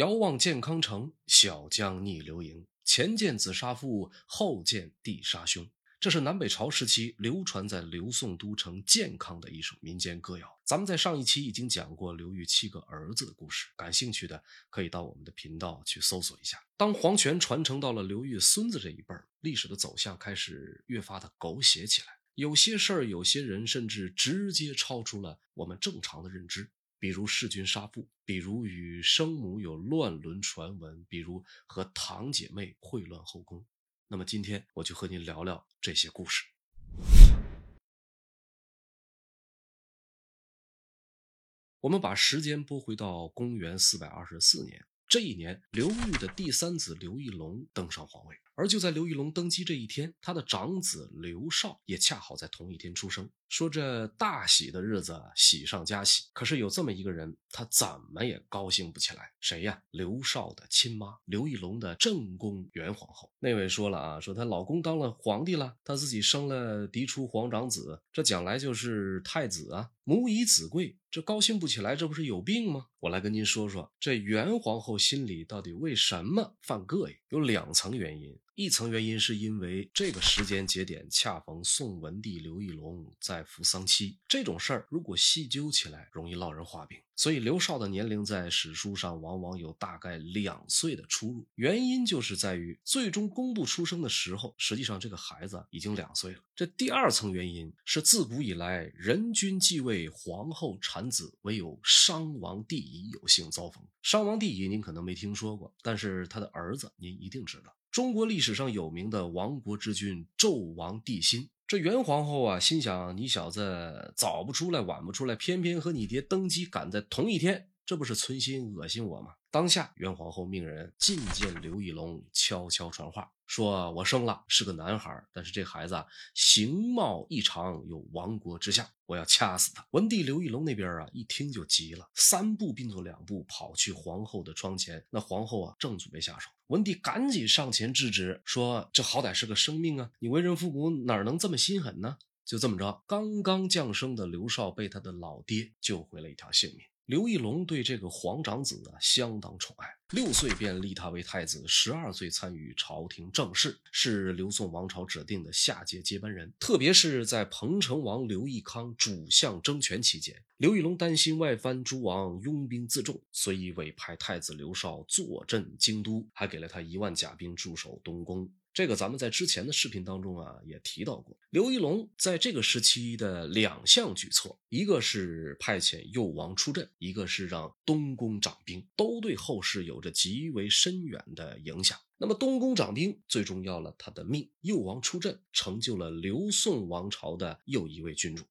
遥望健康城，小江逆流营。前见紫砂父，后见帝杀兄。这是南北朝时期流传在刘宋都城健康的一首民间歌谣。咱们在上一期已经讲过刘裕七个儿子的故事，感兴趣的可以到我们的频道去搜索一下。当皇权传承到了刘裕孙子这一辈儿，历史的走向开始越发的狗血起来。有些事儿，有些人，甚至直接超出了我们正常的认知。比如弑君杀父，比如与生母有乱伦传闻，比如和堂姐妹秽乱后宫。那么今天我就和您聊聊这些故事。我们把时间拨回到公元四百二十四年，这一年，刘裕的第三子刘义隆登上皇位。而就在刘义隆登基这一天，他的长子刘绍也恰好在同一天出生。说这大喜的日子，喜上加喜。可是有这么一个人，他怎么也高兴不起来。谁呀？刘绍的亲妈，刘义隆的正宫元皇后。那位说了啊，说她老公当了皇帝了，她自己生了嫡出皇长子，这将来就是太子啊。母以子贵，这高兴不起来，这不是有病吗？我来跟您说说，这元皇后心里到底为什么犯膈应？有两层原因。一层原因是因为这个时间节点恰逢宋文帝刘义隆在服丧期，这种事儿如果细究起来，容易落人话柄。所以刘绍的年龄在史书上往往有大概两岁的出入，原因就是在于最终公布出生的时候，实际上这个孩子已经两岁了。这第二层原因是自古以来人君继位，皇后产子，唯有商王帝乙有幸遭逢。商王帝乙您可能没听说过，但是他的儿子您一定知道。中国历史上有名的亡国之君纣王帝辛，这元皇后啊，心想你小子早不出来，晚不出来，偏偏和你爹登基赶在同一天，这不是存心恶心我吗？当下，元皇后命人觐见刘义隆，悄悄传话，说我生了是个男孩，但是这孩子形貌异常，有亡国之相，我要掐死他。文帝刘义隆那边啊，一听就急了，三步并作两步跑去皇后的窗前。那皇后啊，正准备下手，文帝赶紧上前制止，说这好歹是个生命啊，你为人父母哪能这么心狠呢？就这么着，刚刚降生的刘少被他的老爹救回了一条性命。刘义隆对这个皇长子啊相当宠爱，六岁便立他为太子，十二岁参与朝廷政事，是刘宋王朝指定的下届接班人。特别是在彭城王刘义康主相争权期间，刘义隆担心外藩诸王拥兵自重，所以委派太子刘绍坐镇京都，还给了他一万甲兵驻守东宫。这个咱们在之前的视频当中啊也提到过，刘义隆在这个时期的两项举措，一个是派遣幼王出阵，一个是让东宫掌兵，都对后世有着极为深远的影响。那么东宫掌兵最终要了，他的命；幼王出阵，成就了刘宋王朝的又一位君主。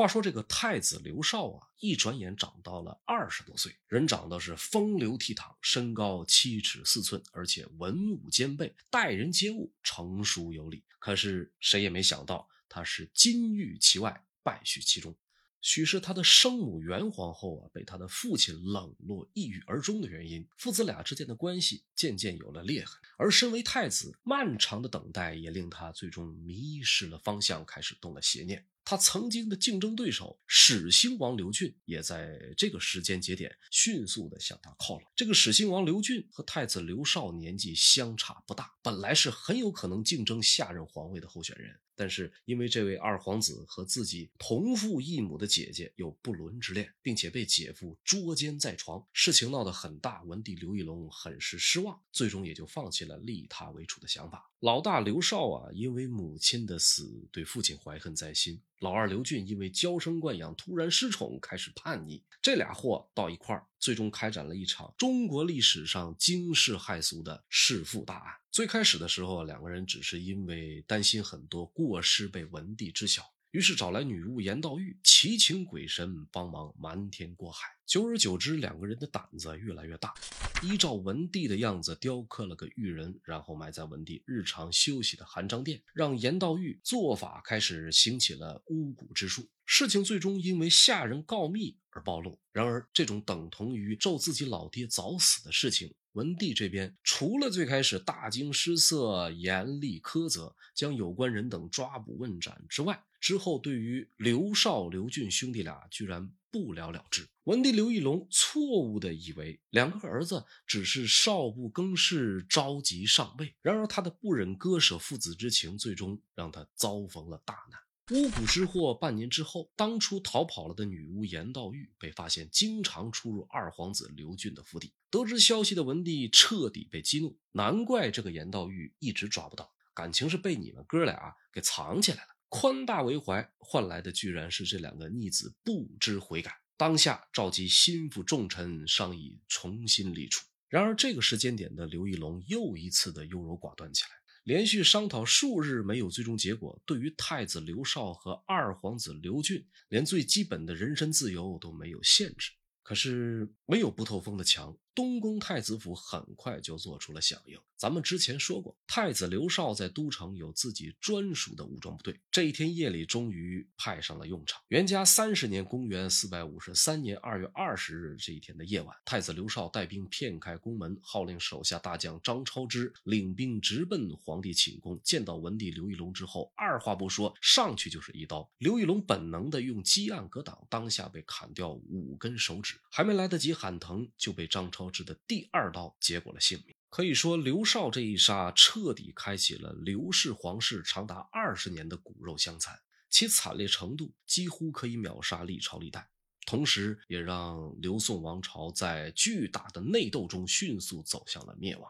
话说这个太子刘绍啊，一转眼长到了二十多岁，人长得是风流倜傥，身高七尺四寸，而且文武兼备，待人接物成熟有礼。可是谁也没想到，他是金玉其外，败絮其中。许是他的生母元皇后啊，被他的父亲冷落，抑郁而终的原因，父子俩之间的关系渐渐有了裂痕。而身为太子，漫长的等待也令他最终迷失了方向，开始动了邪念。他曾经的竞争对手始兴王刘俊，也在这个时间节点迅速的向他靠拢。这个始兴王刘俊和太子刘绍年纪相差不大，本来是很有可能竞争下任皇位的候选人。但是因为这位二皇子和自己同父异母的姐姐有不伦之恋，并且被姐夫捉奸在床，事情闹得很大，文帝刘义隆很是失望，最终也就放弃了立他为主的想法。老大刘绍啊，因为母亲的死对父亲怀恨在心；老二刘俊因为娇生惯养突然失宠，开始叛逆。这俩货到一块儿，最终开展了一场中国历史上惊世骇俗的弑父大案。最开始的时候，两个人只是因为担心很多过失被文帝知晓，于是找来女巫颜道玉，祈请鬼神帮忙瞒天过海。久而久之，两个人的胆子越来越大，依照文帝的样子雕刻了个玉人，然后埋在文帝日常休息的含章殿，让颜道玉做法开始兴起了巫蛊之术。事情最终因为下人告密而暴露。然而，这种等同于咒自己老爹早死的事情。文帝这边除了最开始大惊失色、严厉苛责，将有关人等抓捕问斩之外，之后对于刘少、刘俊兄弟俩居然不了了之。文帝刘义隆错误的以为两个儿子只是少不更事，着急上位。然而他的不忍割舍父子之情，最终让他遭逢了大难。巫蛊之祸半年之后，当初逃跑了的女巫严道玉被发现经常出入二皇子刘俊的府邸。得知消息的文帝彻底被激怒，难怪这个严道玉一直抓不到，感情是被你们哥俩给藏起来了。宽大为怀换来的居然是这两个逆子不知悔改。当下召集心腹重臣商议重新立储。然而这个时间点的刘义隆又一次的优柔寡断起来。连续商讨数日没有最终结果，对于太子刘绍和二皇子刘俊，连最基本的人身自由都没有限制。可是没有不透风的墙。东宫太子府很快就做出了响应。咱们之前说过，太子刘少在都城有自己专属的武装部队。这一天夜里，终于派上了用场。元嘉三十年（公元453年2月20日）这一天的夜晚，太子刘少带兵骗开宫门，号令手下大将张超之领兵直奔皇帝寝宫。见到文帝刘义隆之后，二话不说，上去就是一刀。刘义隆本能的用击案格挡，当下被砍掉五根手指，还没来得及喊疼，就被张超。致的第二刀结果了性命。可以说，刘少这一杀彻底开启了刘氏皇室长达二十年的骨肉相残，其惨烈程度几乎可以秒杀历朝历代，同时也让刘宋王朝在巨大的内斗中迅速走向了灭亡。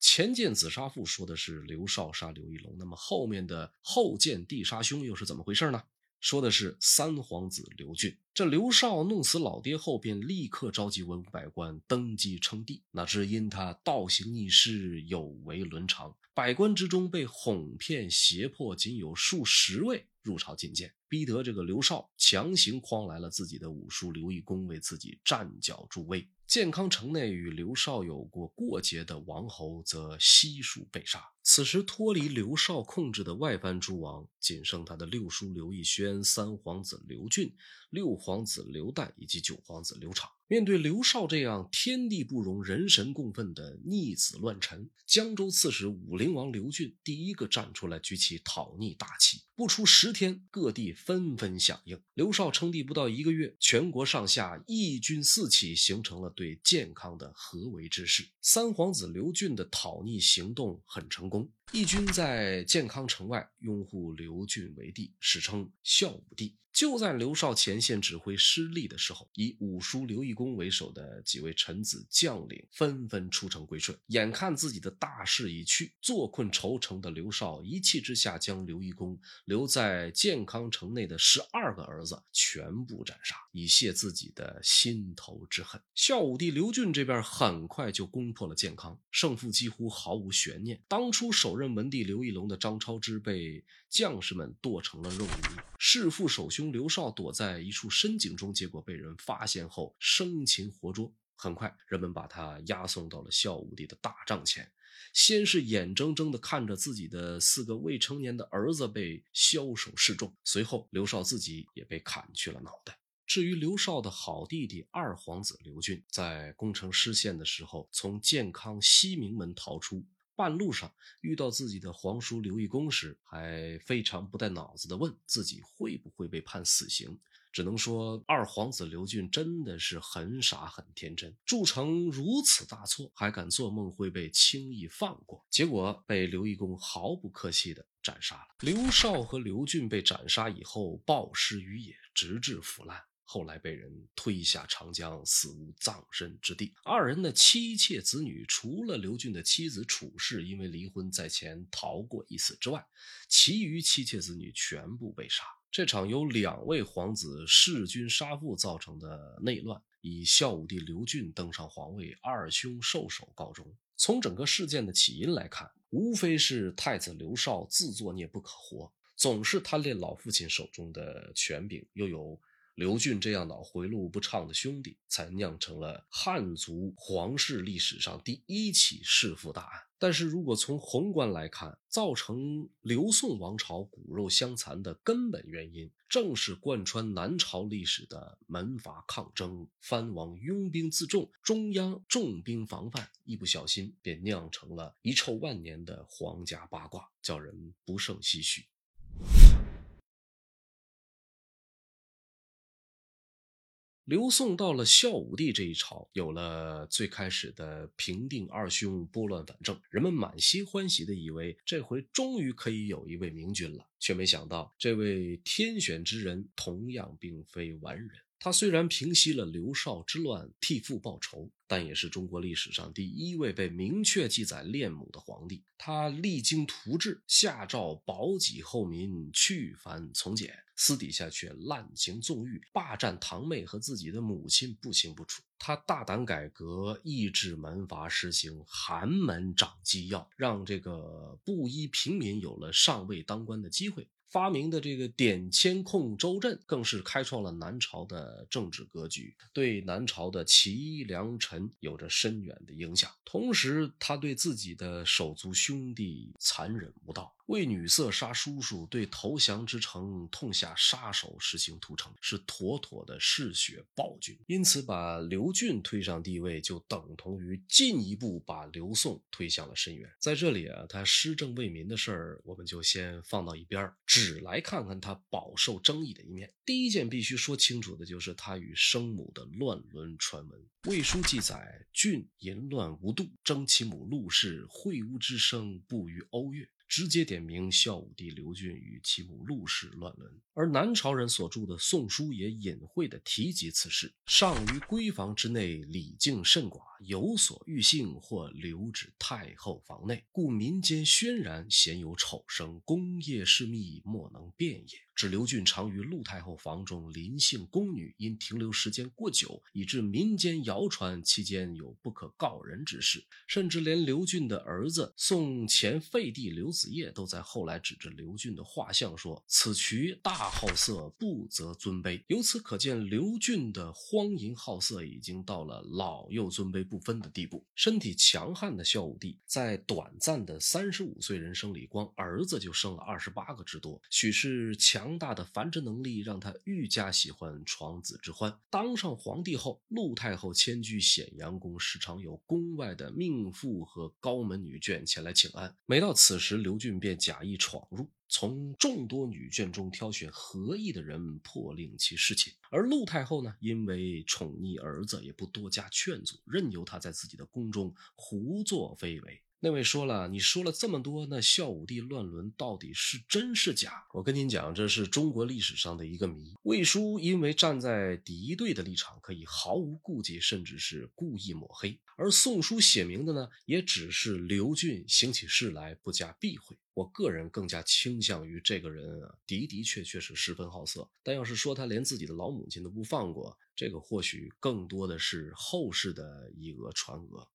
前见子杀父说的是刘少杀刘义隆，那么后面的后见弟杀兄又是怎么回事呢？说的是三皇子刘俊。这刘少弄死老爹后，便立刻召集文武百官登基称帝。哪知因他倒行逆施，有违伦常，百官之中被哄骗胁迫，仅有数十位入朝觐见，逼得这个刘少强行诓来了自己的五叔刘义恭为自己站脚助威。建康城内与刘少有过过节的王侯则悉数被杀。此时脱离刘少控制的外藩诸王，仅剩他的六叔刘义轩、三皇子刘俊、六皇子刘旦以及九皇子刘昶。面对刘少这样天地不容、人神共愤的逆子乱臣，江州刺史武陵王刘俊第一个站出来举起讨逆大旗。不出十天，各地纷纷响应。刘少称帝不到一个月，全国上下义军四起，形成了对健康的合围之势。三皇子刘俊的讨逆行动很成功，义军在健康城外拥护刘俊为帝，史称孝武帝。就在刘少前线指挥失利的时候，以五叔刘义恭为首的几位臣子将领纷纷出城归顺。眼看自己的大势已去，坐困愁城的刘少一气之下，将刘义恭留在健康城内的十二个儿子全部斩杀，以泄自己的心头之恨。孝武帝刘俊这边很快就攻破了健康，胜负几乎毫无悬念。当初守首任文帝刘义隆的张超之被将士们剁成了肉泥，弑父首兄。刘少躲在一处深井中，结果被人发现后生擒活捉。很快，人们把他押送到了孝武帝的大帐前，先是眼睁睁地看着自己的四个未成年的儿子被枭首示众，随后刘少自己也被砍去了脑袋。至于刘少的好弟弟二皇子刘俊，在攻城失陷的时候，从建康西明门逃出。半路上遇到自己的皇叔刘义恭时，还非常不带脑子的问自己会不会被判死刑。只能说二皇子刘俊真的是很傻很天真，铸成如此大错，还敢做梦会被轻易放过，结果被刘义恭毫不客气的斩杀了。刘少和刘俊被斩杀以后，暴尸于野，直至腐烂。后来被人推下长江，死无葬身之地。二人的妻妾子女，除了刘俊的妻子楚氏因为离婚在前逃过一死之外，其余妻妾子女全部被杀。这场由两位皇子弑君杀父造成的内乱，以孝武帝刘俊登上皇位，二兄受首告终。从整个事件的起因来看，无非是太子刘少自作孽不可活，总是贪恋老父亲手中的权柄，又有。刘俊这样脑回路不畅的兄弟，才酿成了汉族皇室历史上第一起弑父大案。但是如果从宏观来看，造成刘宋王朝骨肉相残的根本原因，正是贯穿南朝历史的门阀抗争、藩王拥兵自重、中央重兵防范，一不小心便酿成了遗臭万年的皇家八卦，叫人不胜唏嘘。刘宋到了孝武帝这一朝，有了最开始的平定二兄拨乱反正，人们满心欢喜的以为这回终于可以有一位明君了，却没想到这位天选之人同样并非完人。他虽然平息了刘少之乱，替父报仇，但也是中国历史上第一位被明确记载恋母的皇帝。他励精图治，下诏保己厚民，去繁从简，私底下却滥情纵欲，霸占堂妹和自己的母亲不清不楚。他大胆改革，抑制门阀，实行寒门长机要，让这个布衣平民有了上位当官的机会。发明的这个点签控州镇，更是开创了南朝的政治格局，对南朝的齐梁陈有着深远的影响。同时，他对自己的手足兄弟残忍无道。为女色杀叔叔，对投降之城痛下杀手，实行屠城，是妥妥的嗜血暴君。因此，把刘俊推上帝位，就等同于进一步把刘宋推向了深渊。在这里啊，他施政为民的事儿，我们就先放到一边只只来看看他饱受争议的一面。第一件必须说清楚的就是他与生母的乱伦传闻。魏书记载：郡淫乱无度，征其母陆氏，秽污之声不逾瓯越。直接点名孝武帝刘俊与其母陆氏乱伦，而南朝人所著的《宋书》也隐晦地提及此事。上于闺房之内，礼敬甚寡，有所欲幸，或留止太后房内，故民间轩然，鲜有丑声，宫业事密，莫能辨也。指刘俊常于陆太后房中临幸宫女，因停留时间过久，以致民间谣传期间有不可告人之事，甚至连刘俊的儿子宋前废帝刘子业都在后来指着刘俊的画像说：“此渠大好色，不择尊卑。”由此可见，刘俊的荒淫好色已经到了老幼尊卑不分的地步。身体强悍的孝武帝在短暂的三十五岁人生里，光儿子就生了二十八个之多，许是强。强大的繁殖能力让他愈加喜欢床子之欢。当上皇帝后，陆太后迁居显阳宫，时常有宫外的命妇和高门女眷前来请安。每到此时，刘俊便假意闯入，从众多女眷中挑选合意的人，破令其侍寝。而陆太后呢，因为宠溺儿子，也不多加劝阻，任由他在自己的宫中胡作非为。那位说了，你说了这么多，那孝武帝乱伦到底是真是假？我跟您讲，这是中国历史上的一个谜。魏书因为站在敌对的立场，可以毫无顾忌，甚至是故意抹黑；而宋书写明的呢，也只是刘俊行起事来不加避讳。我个人更加倾向于这个人啊，的的确确是十分好色。但要是说他连自己的老母亲都不放过，这个或许更多的是后世的以讹传讹。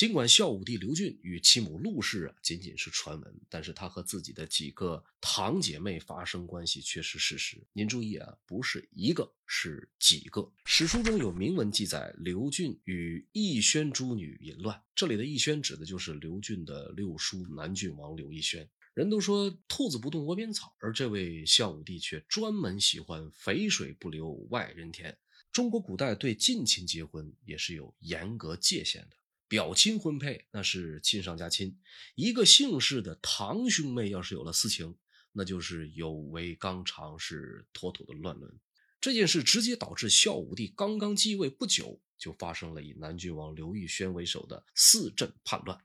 尽管孝武帝刘俊与其母陆氏啊仅仅是传闻，但是他和自己的几个堂姐妹发生关系却是事实。您注意啊，不是一个，是几个。史书中有明文记载，刘俊与义宣诸女淫乱。这里的义宣指的就是刘俊的六叔南郡王刘义宣。人都说兔子不动窝边草，而这位孝武帝却专门喜欢肥水不流外人田。中国古代对近亲结婚也是有严格界限的。表亲婚配那是亲上加亲，一个姓氏的堂兄妹要是有了私情，那就是有违纲常，是妥妥的乱伦。这件事直接导致孝武帝刚刚继位不久，就发生了以南郡王刘义宣为首的四镇叛乱。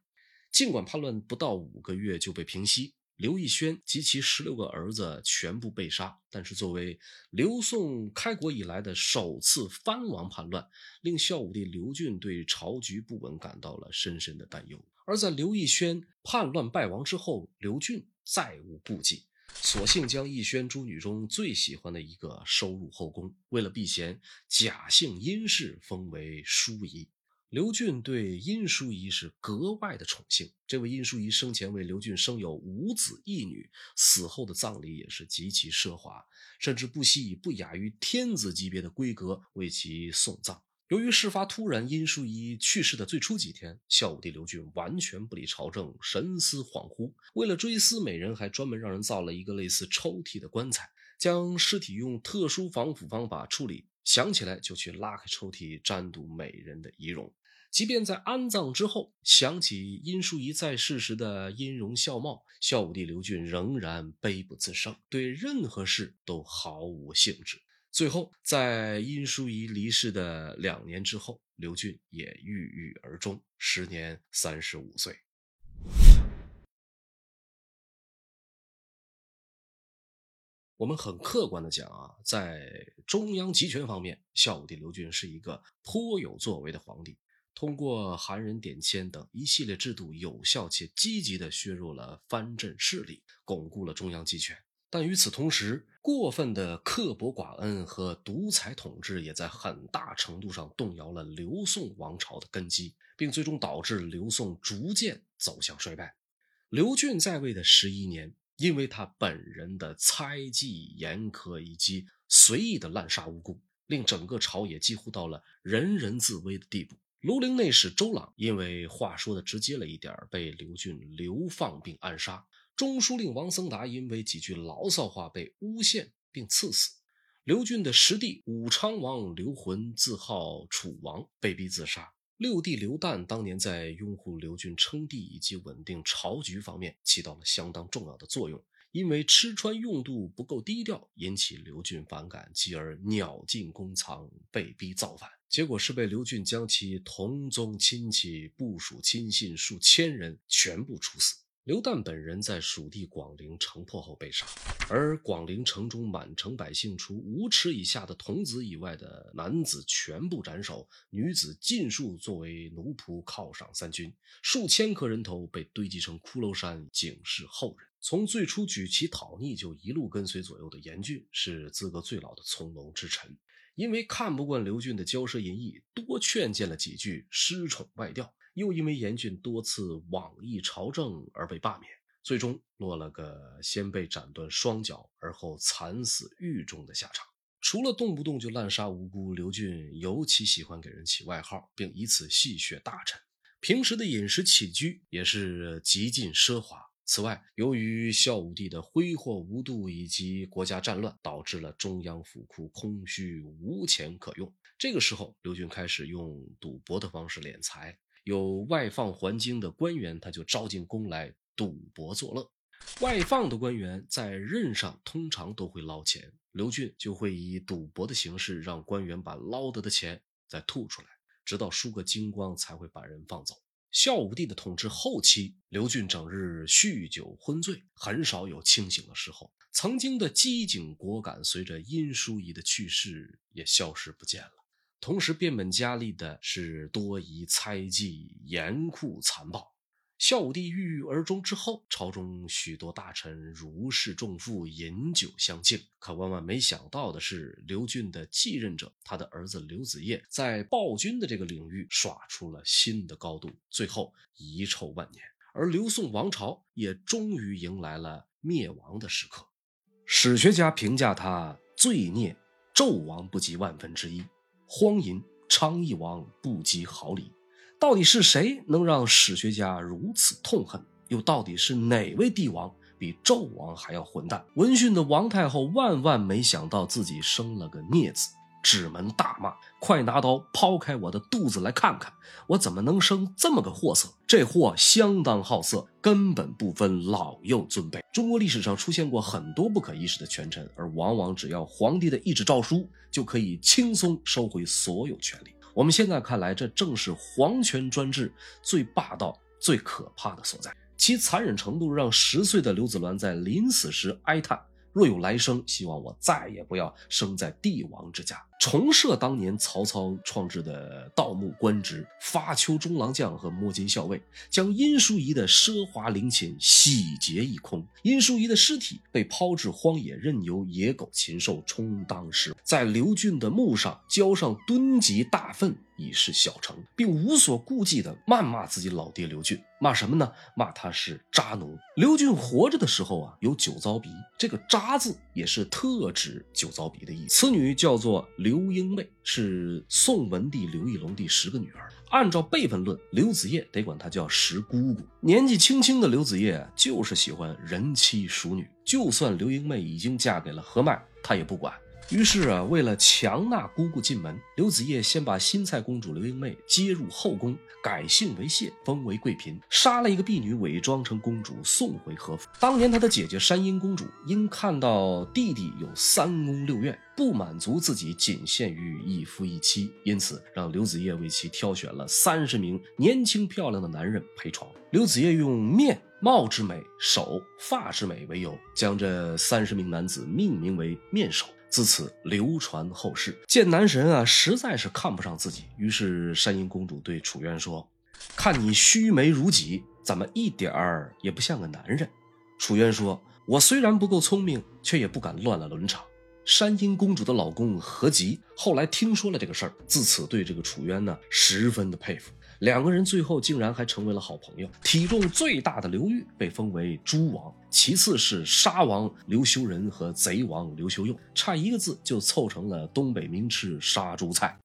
尽管叛乱不到五个月就被平息。刘义宣及其十六个儿子全部被杀，但是作为刘宋开国以来的首次藩王叛乱，令孝武帝刘俊对朝局不稳感到了深深的担忧。而在刘义宣叛乱败亡之后，刘俊再无顾忌，索性将义宣诸女中最喜欢的一个收入后宫，为了避嫌，假姓殷氏封为淑仪。刘俊对殷淑仪是格外的宠幸。这位殷淑仪生前为刘俊生有五子一女，死后的葬礼也是极其奢华，甚至不惜以不亚于天子级别的规格为其送葬。由于事发突然，殷淑仪去世的最初几天，孝武帝刘俊完全不理朝政，神思恍惚。为了追思美人，还专门让人造了一个类似抽屉的棺材，将尸体用特殊防腐方法处理。想起来就去拉开抽屉，瞻睹美人的仪容。即便在安葬之后，想起殷淑仪在世时的音容笑貌，孝武帝刘俊仍然悲不自胜，对任何事都毫无兴致。最后，在殷淑仪离世的两年之后，刘俊也郁郁而终，时年三十五岁。我们很客观的讲啊，在中央集权方面，孝武帝刘俊是一个颇有作为的皇帝。通过韩人点签等一系列制度，有效且积极地削弱了藩镇势力，巩固了中央集权。但与此同时，过分的刻薄寡恩和独裁统治也在很大程度上动摇了刘宋王朝的根基，并最终导致刘宋逐渐走向衰败。刘俊在位的十一年，因为他本人的猜忌严苛以及随意的滥杀无辜，令整个朝野几乎到了人人自危的地步。庐陵内史周朗因为话说的直接了一点，被刘俊流放并暗杀；中书令王僧达因为几句牢骚话被诬陷并赐死；刘俊的十弟武昌王刘浑自号楚王，被逼自杀；六弟刘旦当年在拥护刘俊称帝以及稳定朝局方面起到了相当重要的作用。因为吃穿用度不够低调，引起刘俊反感，继而鸟尽弓藏，被逼造反。结果是被刘俊将其同宗亲戚、部属亲信数千人全部处死。刘旦本人在蜀地广陵城破后被杀，而广陵城中满城百姓，除五尺以下的童子以外的男子全部斩首，女子尽数作为奴仆犒赏三军，数千颗人头被堆积成骷髅山，警示后人。从最初举旗讨逆就一路跟随左右的严峻是资格最老的从龙之臣，因为看不惯刘俊的骄奢淫逸，多劝谏了几句，失宠外调；又因为严峻多次妄议朝政而被罢免，最终落了个先被斩断双脚，而后惨死狱中的下场。除了动不动就滥杀无辜，刘俊尤其喜欢给人起外号，并以此戏谑大臣。平时的饮食起居也是极尽奢华。此外，由于孝武帝的挥霍无度以及国家战乱，导致了中央府库空虚无钱可用。这个时候，刘俊开始用赌博的方式敛财。有外放还京的官员，他就招进宫来赌博作乐。外放的官员在任上通常都会捞钱，刘俊就会以赌博的形式让官员把捞得的钱再吐出来，直到输个精光才会把人放走。孝武帝的统治后期，刘俊整日酗酒昏醉，很少有清醒的时候。曾经的机警果敢，随着殷淑仪的去世也消失不见了。同时，变本加厉的是多疑、猜忌、严酷、残暴。孝武帝郁郁而终之后，朝中许多大臣如释重负，饮酒相庆。可万万没想到的是，刘俊的继任者，他的儿子刘子业，在暴君的这个领域耍出了新的高度，最后遗臭万年。而刘宋王朝也终于迎来了灭亡的时刻。史学家评价他罪孽，纣王不及万分之一，荒淫昌邑王不及毫厘。到底是谁能让史学家如此痛恨？又到底是哪位帝王比纣王还要混蛋？闻讯的王太后万万没想到自己生了个孽子，指门大骂：“快拿刀剖开我的肚子来看看，我怎么能生这么个货色？这货相当好色，根本不分老幼尊卑。”中国历史上出现过很多不可一世的权臣，而往往只要皇帝的一纸诏书，就可以轻松收回所有权利。我们现在看来，这正是皇权专制最霸道、最可怕的所在。其残忍程度，让十岁的刘子鸾在临死时哀叹：“若有来生，希望我再也不要生在帝王之家。”重设当年曹操创制的盗墓官职，发丘中郎将和摸金校尉，将殷淑仪的奢华陵寝洗劫一空。殷淑仪的尸体被抛至荒野，任由野狗禽兽充当食。在刘俊的墓上浇上吨级大粪。以示小成，并无所顾忌地谩骂自己老爹刘俊，骂什么呢？骂他是渣奴。刘俊活着的时候啊，有酒糟鼻，这个“渣”字也是特指酒糟鼻的意思。此女叫做刘刘英妹，是宋文帝刘义隆第十个女儿。按照辈分论，刘子业得管她叫十姑姑。年纪轻轻的刘子业就是喜欢人妻淑女，就算刘英妹已经嫁给了何迈，他也不管。于是啊，为了强纳姑姑进门，刘子业先把新蔡公主刘英妹接入后宫，改姓为谢，封为贵嫔，杀了一个婢女，伪装成公主送回和府。当年他的姐姐山阴公主因看到弟弟有三宫六院，不满足自己仅限于一夫一妻，因此让刘子业为其挑选了三十名年轻漂亮的男人陪床。刘子业用面貌之美、手发之美为由，将这三十名男子命名为面首。自此流传后世。见男神啊，实在是看不上自己，于是山阴公主对楚渊说：“看你须眉如戟，怎么一点儿也不像个男人？”楚渊说：“我虽然不够聪明，却也不敢乱了伦常。”山阴公主的老公何吉后来听说了这个事儿，自此对这个楚渊呢十分的佩服。两个人最后竟然还成为了好朋友。体重最大的刘裕被封为诸王，其次是沙王刘修仁和贼王刘修用，差一个字就凑成了东北名吃杀猪菜。